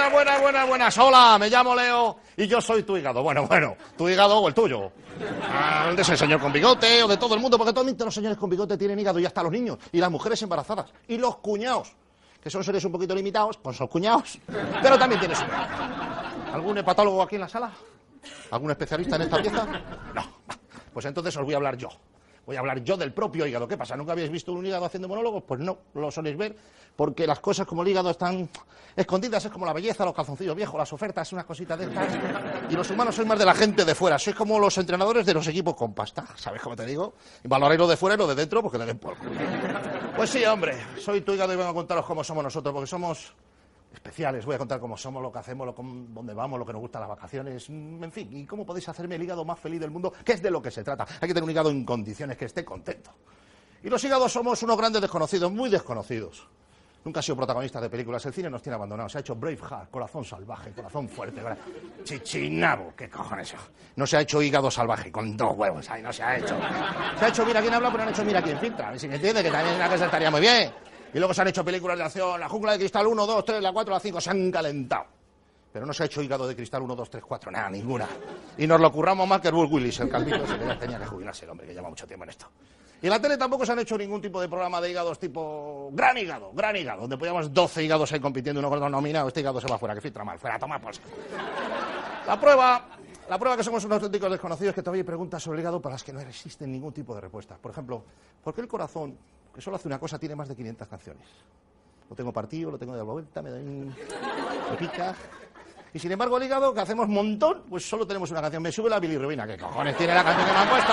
Buenas, buenas, buenas, buenas. Hola, me llamo Leo y yo soy tu hígado. Bueno, bueno, tu hígado o el tuyo. Ah, de ese señor con bigote o de todo el mundo, porque todos los señores con bigote tienen hígado y hasta los niños y las mujeres embarazadas y los cuñados, que son seres un poquito limitados, pues son cuñados, pero también tienen su hígado. ¿Algún hepatólogo aquí en la sala? ¿Algún especialista en esta pieza? No. Pues entonces os voy a hablar yo. Voy a hablar yo del propio hígado. ¿Qué pasa? ¿Nunca habéis visto un hígado haciendo monólogos? Pues no, lo soléis ver, porque las cosas como el hígado están escondidas, es como la belleza, los calzoncillos viejos, las ofertas, unas cositas de estas. Y los humanos sois más de la gente de fuera, sois como los entrenadores de los equipos con pasta, ¿sabes cómo te digo? Y valoráis lo de fuera y lo de dentro, porque le den por. Pues sí, hombre, soy tu hígado y vengo a contaros cómo somos nosotros, porque somos especiales. Voy a contar cómo somos, lo que hacemos, lo, dónde vamos, lo que nos gustan las vacaciones, mm, en fin, y cómo podéis hacerme el hígado más feliz del mundo, que es de lo que se trata. Hay que tener un hígado en condiciones, que esté contento. Y los hígados somos unos grandes desconocidos, muy desconocidos. Nunca ha sido protagonista de películas. El cine nos tiene abandonados. Se ha hecho Braveheart, corazón salvaje, corazón fuerte. ¿verdad? Chichinabo, ¿qué cojones? No se ha hecho hígado salvaje con dos huevos. Ahí no se ha hecho. Se ha hecho mira quién habla, pero no han hecho mira quién filtra. Si me entiende, que también una cosa estaría muy bien. Y luego se han hecho películas de acción. La jungla de cristal 1, 2, 3, la 4, la 5. Se han calentado. Pero no se ha hecho hígado de cristal 1, 2, 3, 4, nada, ninguna. Y nos lo curramos más que Bruce Willis, el calvito ese que tenía que jubilarse el hombre, que lleva mucho tiempo en esto. Y en la tele tampoco se han hecho ningún tipo de programa de hígados tipo gran hígado, gran hígado, donde podíamos 12 hígados ahí compitiendo, uno con nominado, este hígado se va fuera, que filtra mal, fuera, toma por. La prueba, la prueba que somos unos auténticos desconocidos es que todavía hay preguntas sobre el hígado para las que no existen ningún tipo de respuesta. Por ejemplo, ¿por qué el corazón, que solo hace una cosa, tiene más de 500 canciones? Lo tengo partido, lo tengo de la vuelta, me, doy me pica. Y sin embargo, el hígado, que hacemos montón, pues solo tenemos una canción. Me sube la bilirrubina. ¿Qué cojones tiene la canción que me han puesto?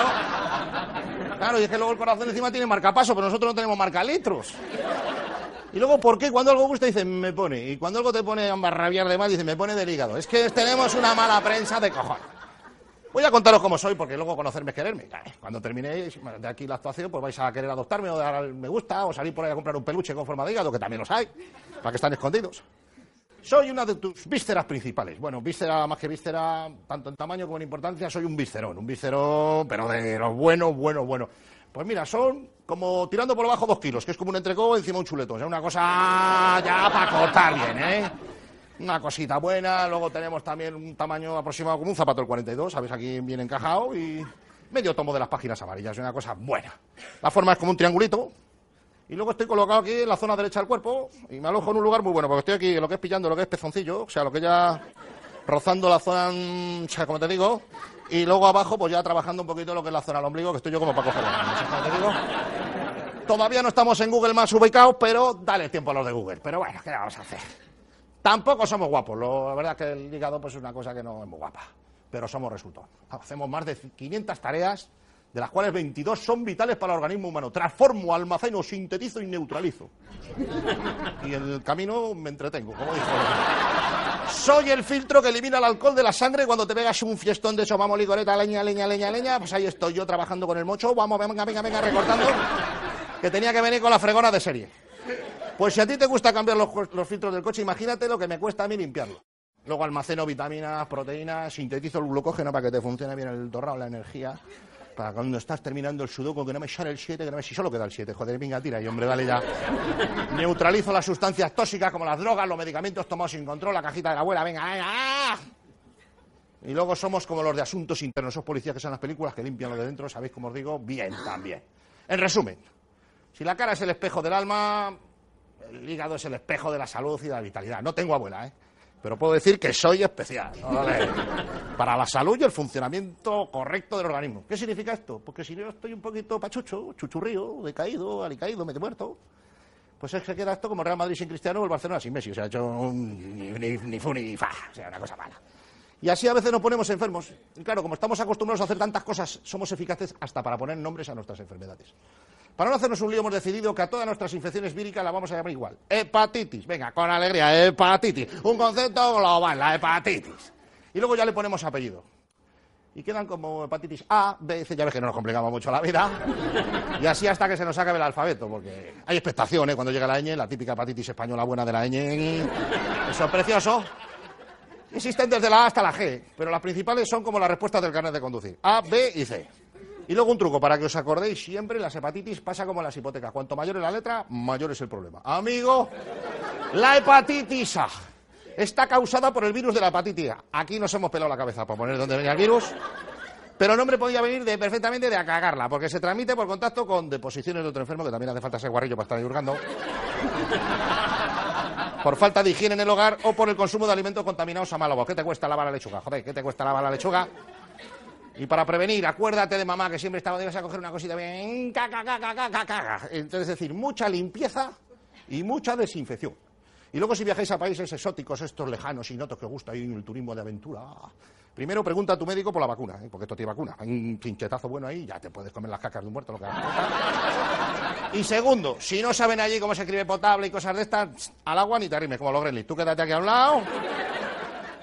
Claro, y es que luego el corazón encima tiene marcapaso, pero nosotros no tenemos marcalitros. Y luego, ¿por qué cuando algo gusta dice me pone? Y cuando algo te pone a rabiar de más, dice me pone del hígado. Es que tenemos una mala prensa de cojones. Voy a contaros cómo soy, porque luego conocerme es quererme. Cuando terminéis de aquí la actuación, pues vais a querer adoptarme o dar al me gusta, o salir por ahí a comprar un peluche con forma de hígado, que también los hay, para que están escondidos. Soy una de tus vísceras principales. Bueno, víscera más que víscera, tanto en tamaño como en importancia, soy un viscerón. Un viscerón, pero de los buenos, buenos, buenos. Pues mira, son como tirando por abajo dos kilos, que es como un entrecó encima un chuletón. O una cosa ya para cortar bien, ¿eh? Una cosita buena. Luego tenemos también un tamaño aproximado como un zapato del 42, ¿sabes? Aquí bien encajado y medio tomo de las páginas amarillas. Una cosa buena. La forma es como un triangulito, y luego estoy colocado aquí en la zona derecha del cuerpo y me alojo en un lugar muy bueno, porque estoy aquí lo que es pillando lo que es pezoncillo, o sea, lo que ya rozando la zona, mm, o sea, como te digo, y luego abajo pues ya trabajando un poquito lo que es la zona del ombligo, que estoy yo como para cogerlo. ¿sabes cómo te digo? Todavía no estamos en Google más ubicados, pero dale tiempo a los de Google. Pero bueno, ¿qué vamos a hacer? Tampoco somos guapos, lo- la verdad es que el hígado pues, es una cosa que no es muy guapa, pero somos resultados. Hacemos más de 500 tareas, de las cuales 22 son vitales para el organismo humano. Transformo, almaceno, sintetizo y neutralizo. Y en el camino me entretengo, como dijo. Soy el filtro que elimina el alcohol de la sangre cuando te pegas un fiestón de eso, vamos, ligoreta, leña, leña, leña, leña, pues ahí estoy yo trabajando con el mocho, vamos, venga, venga, venga, recortando, que tenía que venir con la fregona de serie. Pues si a ti te gusta cambiar los, filtros del coche, imagínate lo que me cuesta a mí limpiarlo. Luego almaceno vitaminas, proteínas, sintetizo el glucógeno para que te funcione bien el torrado, la energía. Para cuando estás terminando el sudoku, que no me sale el 7, que no me... Si solo queda el 7, joder, venga, tira y hombre, dale ya. Neutralizo las sustancias tóxicas como las drogas, los medicamentos tomados sin control, la cajita de la abuela, venga, venga. Y luego somos como los de asuntos internos, esos policías que son las películas que limpian lo de dentro, ¿sabéis cómo os digo? Bien, también. En resumen, si la cara es el espejo del alma, el hígado es el espejo de la salud y de la vitalidad. No tengo abuela, ¿eh? Pero puedo decir que soy especial. Para la salud y el funcionamiento correcto del organismo. ¿Qué significa esto? Porque si yo estoy un poquito pachucho, chuchurrío, decaído, alicaído, medio muerto, pues es que queda esto como Real Madrid sin Cristiano o el Barcelona sin Messi. O sea, ha hecho ni, ni fu ni fa. O sea, una cosa mala. Y así a veces nos ponemos enfermos. Y claro, como estamos acostumbrados a hacer tantas cosas, somos eficaces hasta para poner nombres a nuestras enfermedades. Para no hacernos un lío, hemos decidido que a todas nuestras infecciones víricas las vamos a llamar igual. Hepatitis. Venga, con alegría, hepatitis. Un concepto global, la hepatitis. Y luego ya le ponemos apellido. Y quedan como hepatitis A, B, C. Ya ves que no nos complicamos mucho la vida. Y así hasta que se nos acabe el alfabeto, porque hay expectación ¿eh? cuando llega la ñ, la típica hepatitis española buena de la ñ. Eso es precioso. Existen desde la A hasta la G, pero las principales son como las respuestas del carnet de conducir. A, B y C. Y luego un truco, para que os acordéis siempre, las hepatitis pasa como las hipotecas. Cuanto mayor es la letra, mayor es el problema. Amigo, la hepatitis está causada por el virus de la hepatitis. Aquí nos hemos pelado la cabeza para poner dónde venía el virus. Pero el nombre podía venir de, perfectamente de a cagarla, porque se transmite por contacto con deposiciones de otro enfermo, que también hace falta ser guarrillo para estar hurgando por falta de higiene en el hogar o por el consumo de alimentos contaminados a malo. ¿Qué te cuesta lavar la lechuga? Joder, ¿qué te cuesta lavar la lechuga? Y para prevenir, acuérdate de mamá que siempre estaba, debes a coger una cosita bien, caca, caca, caca, caca. Entonces, es decir, mucha limpieza y mucha desinfección. Y luego si viajáis a países exóticos, estos lejanos y notos que os gusta ir el turismo de aventura, primero pregunta a tu médico por la vacuna, ¿eh? porque esto tiene vacuna. Hay un pinchetazo bueno ahí, ya te puedes comer las cacas de un muerto, lo que. Y segundo, si no saben allí cómo se escribe potable y cosas de estas, al agua ni te arrimes, como los Gremlins. Tú quédate aquí a un lado,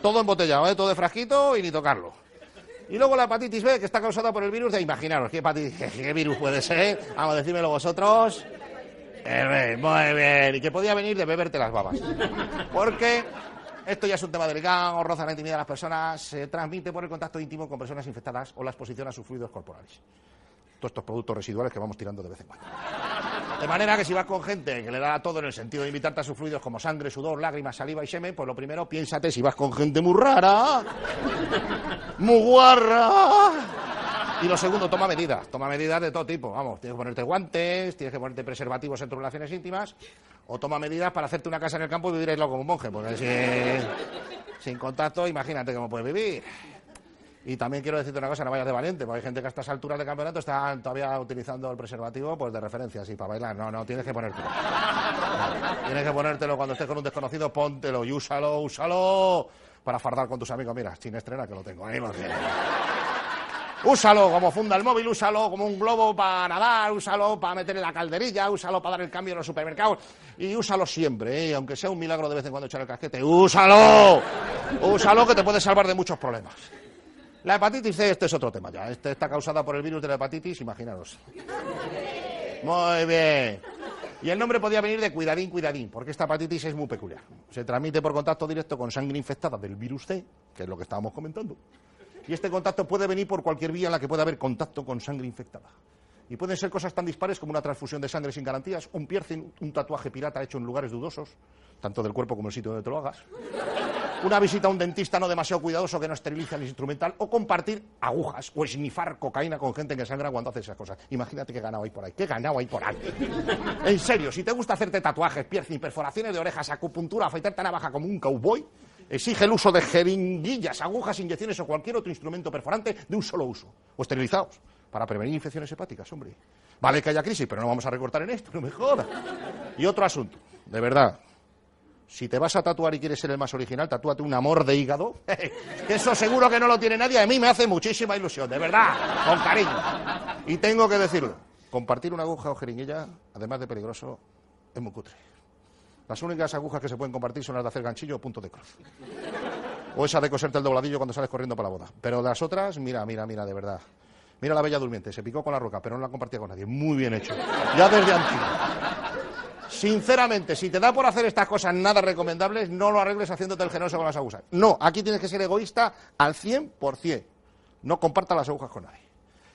todo embotellado, ¿eh? todo de frasquito y ni tocarlo. Y luego la hepatitis B, que está causada por el virus de, imaginaros, ¿qué, virus puede ser? Vamos, a decírmelo vosotros. Eh, muy bien, y que podía venir de beberte las babas. Porque esto ya es un tema delicado, roza la intimidad de las personas, se transmite por el contacto íntimo con personas infectadas o la exposición a sus fluidos corporales. Todos estos productos residuales que vamos tirando de vez en cuando. De manera que si vas con gente que le da todo en el sentido de invitarte a sus fluidos como sangre, sudor, lágrimas, saliva y semen, pues lo primero piénsate si vas con gente muy rara, muy guarra. Y lo segundo, toma medidas, toma medidas de todo tipo. Vamos, tienes que ponerte guantes, tienes que ponerte preservativos en tus relaciones íntimas, o toma medidas para hacerte una casa en el campo y vivir como un monje, porque si, sin contacto, imagínate cómo puedes vivir. Y también quiero decirte una cosa, no vayas de valiente, porque hay gente que a estas alturas de campeonato está todavía utilizando el preservativo pues de referencia, así, para bailar. No, no, tienes que ponértelo. tienes que ponértelo cuando estés con un desconocido, póntelo y úsalo, úsalo para fardar con tus amigos. Mira, sin estrena que lo tengo ahí, Úsalo como funda el móvil, úsalo como un globo para nadar, úsalo para meter en la calderilla, úsalo para dar el cambio en los supermercados y úsalo siempre, ¿eh? aunque sea un milagro de vez en cuando echar el casquete, úsalo, úsalo que te puede salvar de muchos problemas. La hepatitis C, este es otro tema ya. Este está causada por el virus de la hepatitis, imaginaros. Muy bien. Y el nombre podía venir de cuidadín, cuidadín, porque esta hepatitis es muy peculiar. Se transmite por contacto directo con sangre infectada del virus C, que es lo que estábamos comentando. Y este contacto puede venir por cualquier vía en la que pueda haber contacto con sangre infectada. Y pueden ser cosas tan dispares como una transfusión de sangre sin garantías, un piercing, un tatuaje pirata hecho en lugares dudosos, tanto del cuerpo como el sitio donde te lo hagas, una visita a un dentista no demasiado cuidadoso que no esteriliza el instrumental, o compartir agujas o esnifar cocaína con gente que sangra cuando hace esas cosas. Imagínate qué ganado hay por ahí, qué ganado hay por ahí. En serio, si te gusta hacerte tatuajes, piercing, perforaciones de orejas, acupuntura, afeitarte navaja como un cowboy, exige el uso de jeringuillas, agujas, inyecciones o cualquier otro instrumento perforante de un solo uso, o esterilizados, para prevenir infecciones hepáticas, hombre. Vale que haya crisis, pero no vamos a recortar en esto, no me jodas. Y otro asunto, de verdad, si te vas a tatuar y quieres ser el más original, tatúate un amor de hígado. Eso seguro que no lo tiene nadie. A mí me hace muchísima ilusión, de verdad, con cariño. Y tengo que decirlo, compartir una aguja o jeringuilla, además de peligroso, es muy cutre. Las únicas agujas que se pueden compartir son las de hacer ganchillo o punto de cruz. O esa de coserte el dobladillo cuando sales corriendo para la boda. Pero las otras, mira, mira, mira, de verdad. Mira la bella durmiente, se picó con la roca, pero no la compartía con nadie. Muy bien hecho. Ya desde antiguo. Sinceramente, si te da por hacer estas cosas nada recomendables, no lo arregles haciéndote el generoso con las agujas. No, aquí tienes que ser egoísta al 100%. No comparta las agujas con nadie.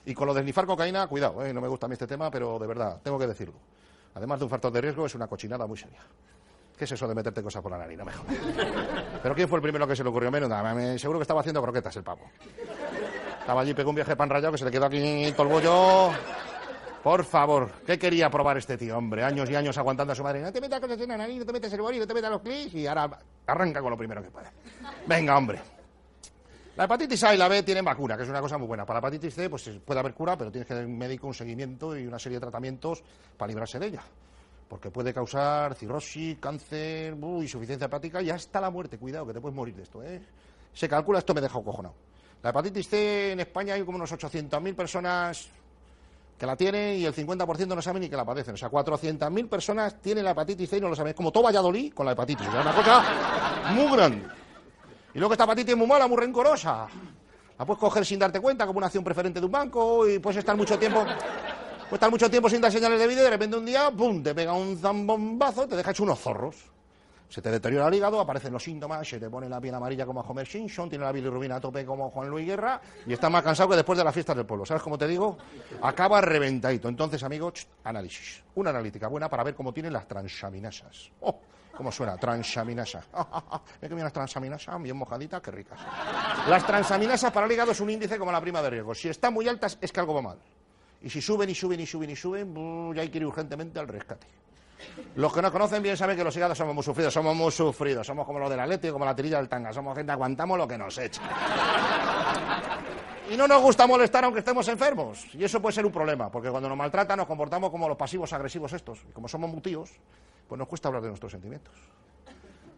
Y con lo de snifar cocaína, cuidado, eh, no me gusta a mí este tema, pero de verdad, tengo que decirlo. Además de un factor de riesgo, es una cochinada muy seria. ¿Qué es eso de meterte cosas por la nariz? No me jodas. ¿Pero quién fue el primero que se le ocurrió menos? Nada, seguro que estaba haciendo croquetas el pavo. Estaba allí, pegó un viaje pan rayado que se le quedó aquí todo el bollo. Por favor, ¿qué quería probar este tío, hombre? Años y años aguantando a su madre. No te metas en la nariz, no te metas el boli, no te metas los clics y ahora arranca con lo primero que puede. Venga, hombre. La hepatitis A y la B tienen vacuna, que es una cosa muy buena. Para la hepatitis C, pues puede haber cura, pero tienes que tener un médico, un seguimiento y una serie de tratamientos para librarse de ella. Porque puede causar cirrosis, cáncer, insuficiencia hepática y hasta la muerte. Cuidado, que te puedes morir de esto, ¿eh? Se calcula, esto me deja cojonado. La hepatitis C en España hay como unos 800.000 personas que la tienen y el 50% no saben ni que la padecen. O sea, 400.000 personas tienen la hepatitis C y no lo saben. Como todo Valladolid con la hepatitis. Una cosa muy grande. Y luego esta hepatitis es muy mala, muy rencorosa. La puedes coger sin darte cuenta, como una acción preferente de un banco, y puedes estar mucho tiempo, puedes estar mucho tiempo sin dar señales de vida y de repente un día, ¡pum!, te pega un zambombazo te deja hecho unos zorros se te deteriora el hígado, aparecen los síntomas, se te pone la piel amarilla como a Homer Simpson, tiene la bilirrubina a tope como Juan Luis Guerra y está más cansado que después de las fiestas del pueblo. ¿Sabes cómo te digo? Acaba reventadito. Entonces, amigos, análisis. Una analítica buena para ver cómo tienen las transaminasas. ¡Oh! ¿Cómo suena? Transaminasa. ¿Ve que las transaminasas? Bien mojaditas, qué ricas. Las transaminasas para el hígado es un índice como la prima de riesgo. Si están muy altas, es que algo va mal. Y si suben y suben y suben y suben, ya hay que ir urgentemente al rescate. Los que nos conocen bien saben que los hígados somos muy sufridos, somos muy sufridos, somos como los de la leche, como la tirilla del tanga, somos gente aguantamos lo que nos echa. Y no nos gusta molestar aunque estemos enfermos. Y eso puede ser un problema, porque cuando nos maltratan nos comportamos como los pasivos agresivos estos. Y como somos mutíos, pues nos cuesta hablar de nuestros sentimientos.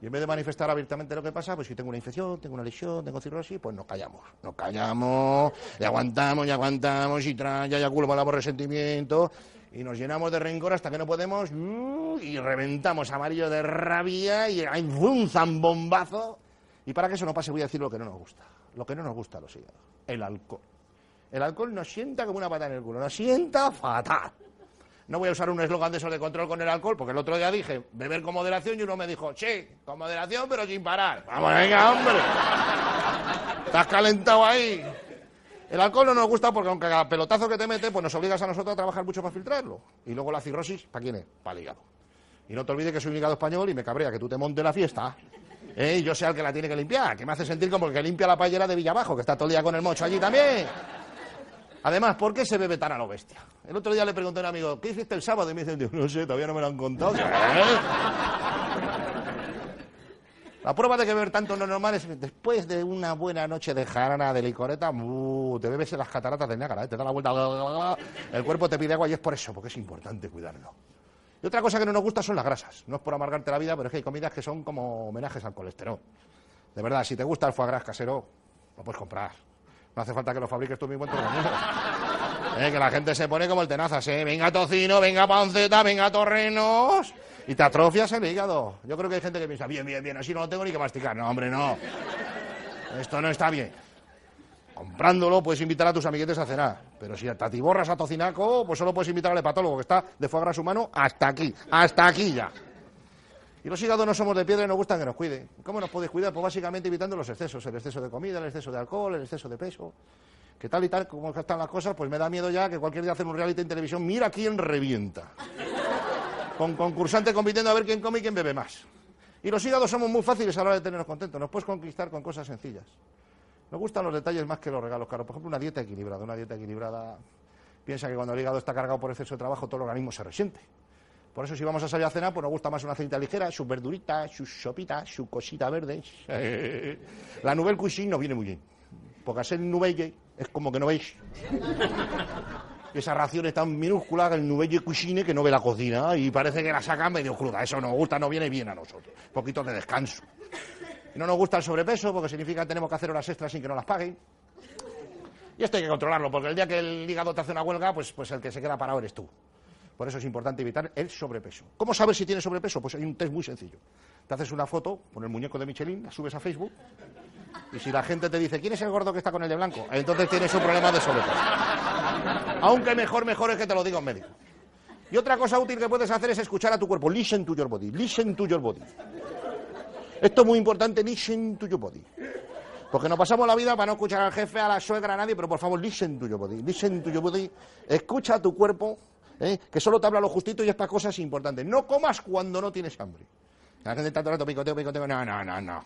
Y en vez de manifestar abiertamente lo que pasa, pues si tengo una infección, tengo una lesión, tengo cirrosis, pues nos callamos. Nos callamos, y aguantamos, y aguantamos, y tra, ya, ya culpamos resentimiento, y nos llenamos de rencor hasta que no podemos uh, y reventamos amarillo de rabia y hay un zambombazo. Y para que eso no pase voy a decir lo que no nos gusta. Lo que no nos gusta a los hígados. El alcohol. El alcohol nos sienta como una pata en el culo. Nos sienta fatal. No voy a usar un eslogan de eso de control con el alcohol, porque el otro día dije beber con moderación y uno me dijo, sí, con moderación pero sin parar. Vamos, venga, hombre. Estás calentado ahí. El alcohol no nos gusta porque aunque cada pelotazo que te mete, pues nos obligas a nosotros a trabajar mucho para filtrarlo. Y luego la cirrosis, ¿para quién es? Para el hígado. Y no te olvides que soy un hígado español y me cabrea que tú te montes la fiesta. ¿eh? Y yo sea el que la tiene que limpiar, que me hace sentir como el que limpia la payera de Villabajo, que está todo el día con el mocho allí también. Además, ¿por qué se bebe tan a lo bestia? El otro día le pregunté a un amigo, ¿qué hiciste el sábado? Y me dice, no sé, todavía no me lo han contado. La prueba de que beber tanto no normal es después de una buena noche de jarana, de licoreta, uh, te bebes en las cataratas de Niágara, ¿eh? te da la vuelta, el cuerpo te pide agua y es por eso, porque es importante cuidarlo. Y otra cosa que no nos gusta son las grasas. No es por amargarte la vida, pero es que hay comidas que son como homenajes al colesterol. De verdad, si te gusta el foie gras casero, lo puedes comprar. No hace falta que lo fabriques tú mismo en mundo. Eh, que la gente se pone como el tenazas, ¿eh? Venga tocino, venga panceta, venga torrenos y te atrofias el hígado. Yo creo que hay gente que piensa, bien, bien, bien, así no lo tengo ni que masticar. No, hombre, no. Esto no está bien. Comprándolo puedes invitar a tus amiguetes a cenar, pero si te atiborras a tocinaco, pues solo puedes invitar al hepatólogo que está de foie gras humano hasta aquí, hasta aquí ya. Y los hígados no somos de piedra y nos gustan que nos cuiden. ¿Cómo nos puedes cuidar? Pues básicamente evitando los excesos, el exceso de comida, el exceso de alcohol, el exceso de peso. Que tal y tal, como están las cosas, pues me da miedo ya que cualquier día hacen un reality en televisión, mira quién revienta con concursantes compitiendo a ver quién come y quién bebe más. Y los hígados somos muy fáciles a la hora de tenernos contentos. Nos puedes conquistar con cosas sencillas. Nos gustan los detalles más que los regalos caros. Por ejemplo, una dieta equilibrada. Una dieta equilibrada piensa que cuando el hígado está cargado por exceso de trabajo, todo el organismo se resiente. Por eso, si vamos a salir a cenar, pues nos gusta más una cenita ligera, sus verduritas, sus sopitas, su cosita verde. La nouvelle cuisine no viene muy bien. Porque hacer nouvelle es como que no veis esa ración es tan minúscula que el nubelle cuisine que no ve la cocina y parece que la sacan medio cruda. Eso nos gusta, no viene bien a nosotros. Un poquito de descanso. No nos gusta el sobrepeso porque significa que tenemos que hacer horas extras sin que nos las paguen. Y esto hay que controlarlo, porque el día que el hígado te hace una huelga, pues, pues el que se queda parado eres tú. Por eso es importante evitar el sobrepeso. ¿Cómo sabes si tienes sobrepeso? Pues hay un test muy sencillo. Te haces una foto con el muñeco de Michelin, la subes a Facebook, y si la gente te dice, ¿quién es el gordo que está con el de blanco? Entonces tienes un problema de sobrepeso. Aunque mejor, mejor es que te lo diga un médico. Y otra cosa útil que puedes hacer es escuchar a tu cuerpo. Listen to your body. Listen to your body. Esto es muy importante. Listen to your body. Porque nos pasamos la vida para no escuchar al jefe, a la suegra, a nadie, pero por favor, listen to your body. Listen to your body. Escucha a tu cuerpo, ¿eh? que solo te habla lo justito y esta cosa es importante. No comas cuando no tienes hambre. La gente está todo el rato picoteo, picoteo. No, no, no, no.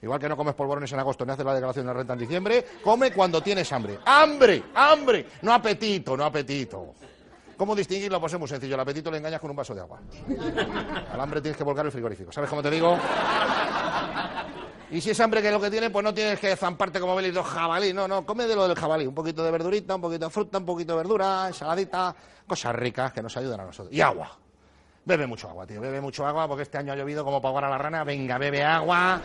Igual que no comes polvorones en agosto ni haces la declaración de renta en diciembre, come cuando tienes hambre. ¡Hambre! ¡Hambre! No apetito, no apetito. ¿Cómo distinguirlo? Pues es muy sencillo. El apetito le engañas con un vaso de agua. Al hambre tienes que volcar el frigorífico. ¿Sabes cómo te digo? Y si es hambre que es lo que tiene, pues no tienes que zamparte como dos jabalí. No, no, come de lo del jabalí. Un poquito de verdurita, un poquito de fruta, un poquito de verdura, ensaladita, cosas ricas que nos ayudan a nosotros. Y agua. Bebe mucho agua, tío, bebe mucho agua porque este año ha llovido como para a la rana. Venga, bebe agua.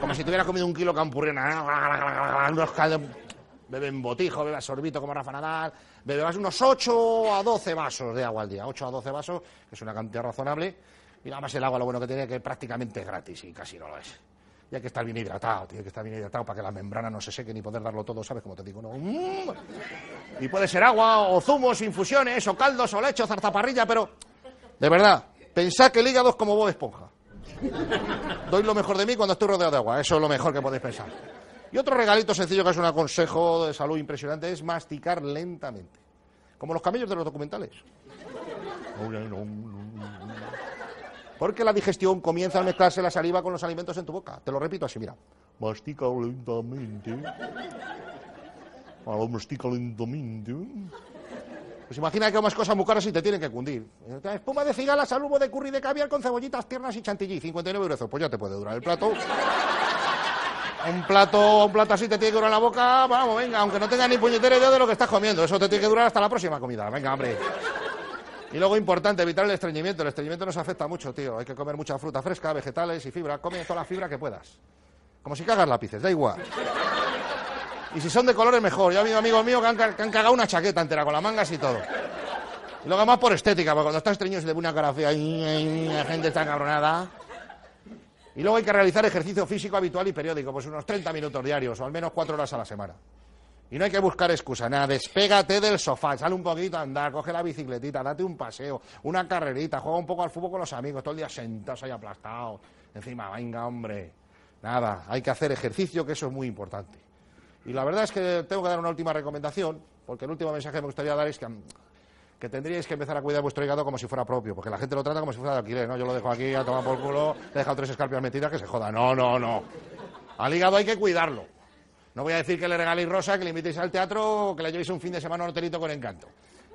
Como si tuviera comido un kilo campurrena. Unos caldos. Bebe en botijo, bebe a sorbito como Rafa Nadal. Bebe más unos 8 a 12 vasos de agua al día. 8 a 12 vasos, que es una cantidad razonable. Y nada más el agua lo bueno que tiene que prácticamente es gratis y casi no lo es. Y hay que estar bien hidratado, tiene que estar bien hidratado para que la membrana no se seque ni poder darlo todo, ¿sabes? Como te digo, no. Mm. Y puede ser agua o zumos, infusiones o caldos o leche o zarzaparrilla, pero de verdad, pensad que el hígado es como vos esponja. Doy lo mejor de mí cuando estoy rodeado de agua, eso es lo mejor que podéis pensar. Y otro regalito sencillo que es un consejo de salud impresionante es masticar lentamente. Como los camellos de los documentales. Porque la digestión comienza a mezclarse la saliva con los alimentos en tu boca. Te lo repito así, mira. Mastica lentamente. Mastica lentamente. Pues imagina que comas cosas muy caras y te tienen que cundir. Espuma de cigala, salubo de curry de caviar con cebollitas tiernas y chantilly. 59 euros. Pues ya te puede durar el plato. Un plato, un plato así te tiene que durar la boca, vamos, venga, aunque no tenga ni puñetera idea de lo que estás comiendo. Eso te tiene que durar hasta la próxima comida. Venga, hombre. Y luego importante, evitar el estreñimiento. El estreñimiento nos afecta mucho, tío. Hay que comer mucha fruta fresca, vegetales y fibra. Come toda la fibra que puedas. Como si cagas lápices, da igual. Y si son de colores, mejor. Yo he habido amigos míos que han, que han cagado una chaqueta entera con las mangas y todo. Y luego más por estética, porque cuando estás estreñido se le pone una cara fea y la gente está cabronada. Y luego hay que realizar ejercicio físico habitual y periódico, pues unos 30 minutos diarios o al menos 4 horas a la semana. Y no hay que buscar excusa, nada, despégate del sofá, sale un poquito a andar, coge la bicicletita, date un paseo, una carrerita, juega un poco al fútbol con los amigos, todo el día sentados ahí aplastados. Encima, venga, hombre. Nada, hay que hacer ejercicio, que eso es muy importante. Y la verdad es que tengo que dar una última recomendación, porque el último mensaje que me gustaría dar es que que tendríais que empezar a cuidar vuestro hígado como si fuera propio, porque la gente lo trata como si fuera de alquiler, ¿no? Yo lo dejo aquí a tomar por culo, he dejado tres escarpias metidas, que se joda. No, no, no. Al hígado hay que cuidarlo. No voy a decir que le regaléis rosa, que le invitéis al teatro o que le llevéis un fin de semana a un hotelito con encanto.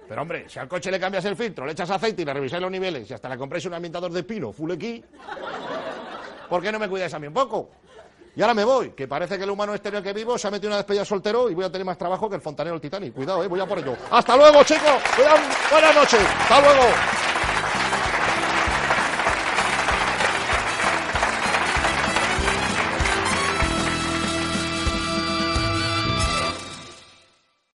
Pero hombre, si al coche le cambias el filtro, le echas aceite y le revisáis los niveles y hasta le compráis un ambientador de pino full aquí, ¿por qué no me cuidáis a mí un poco? Y ahora me voy, que parece que el humano exterior que vivo se ha metido una despedida soltero y voy a tener más trabajo que el fontanero del Titanic. Cuidado, eh, voy a por ello. Hasta luego, chicos. Buenas noches. Hasta luego.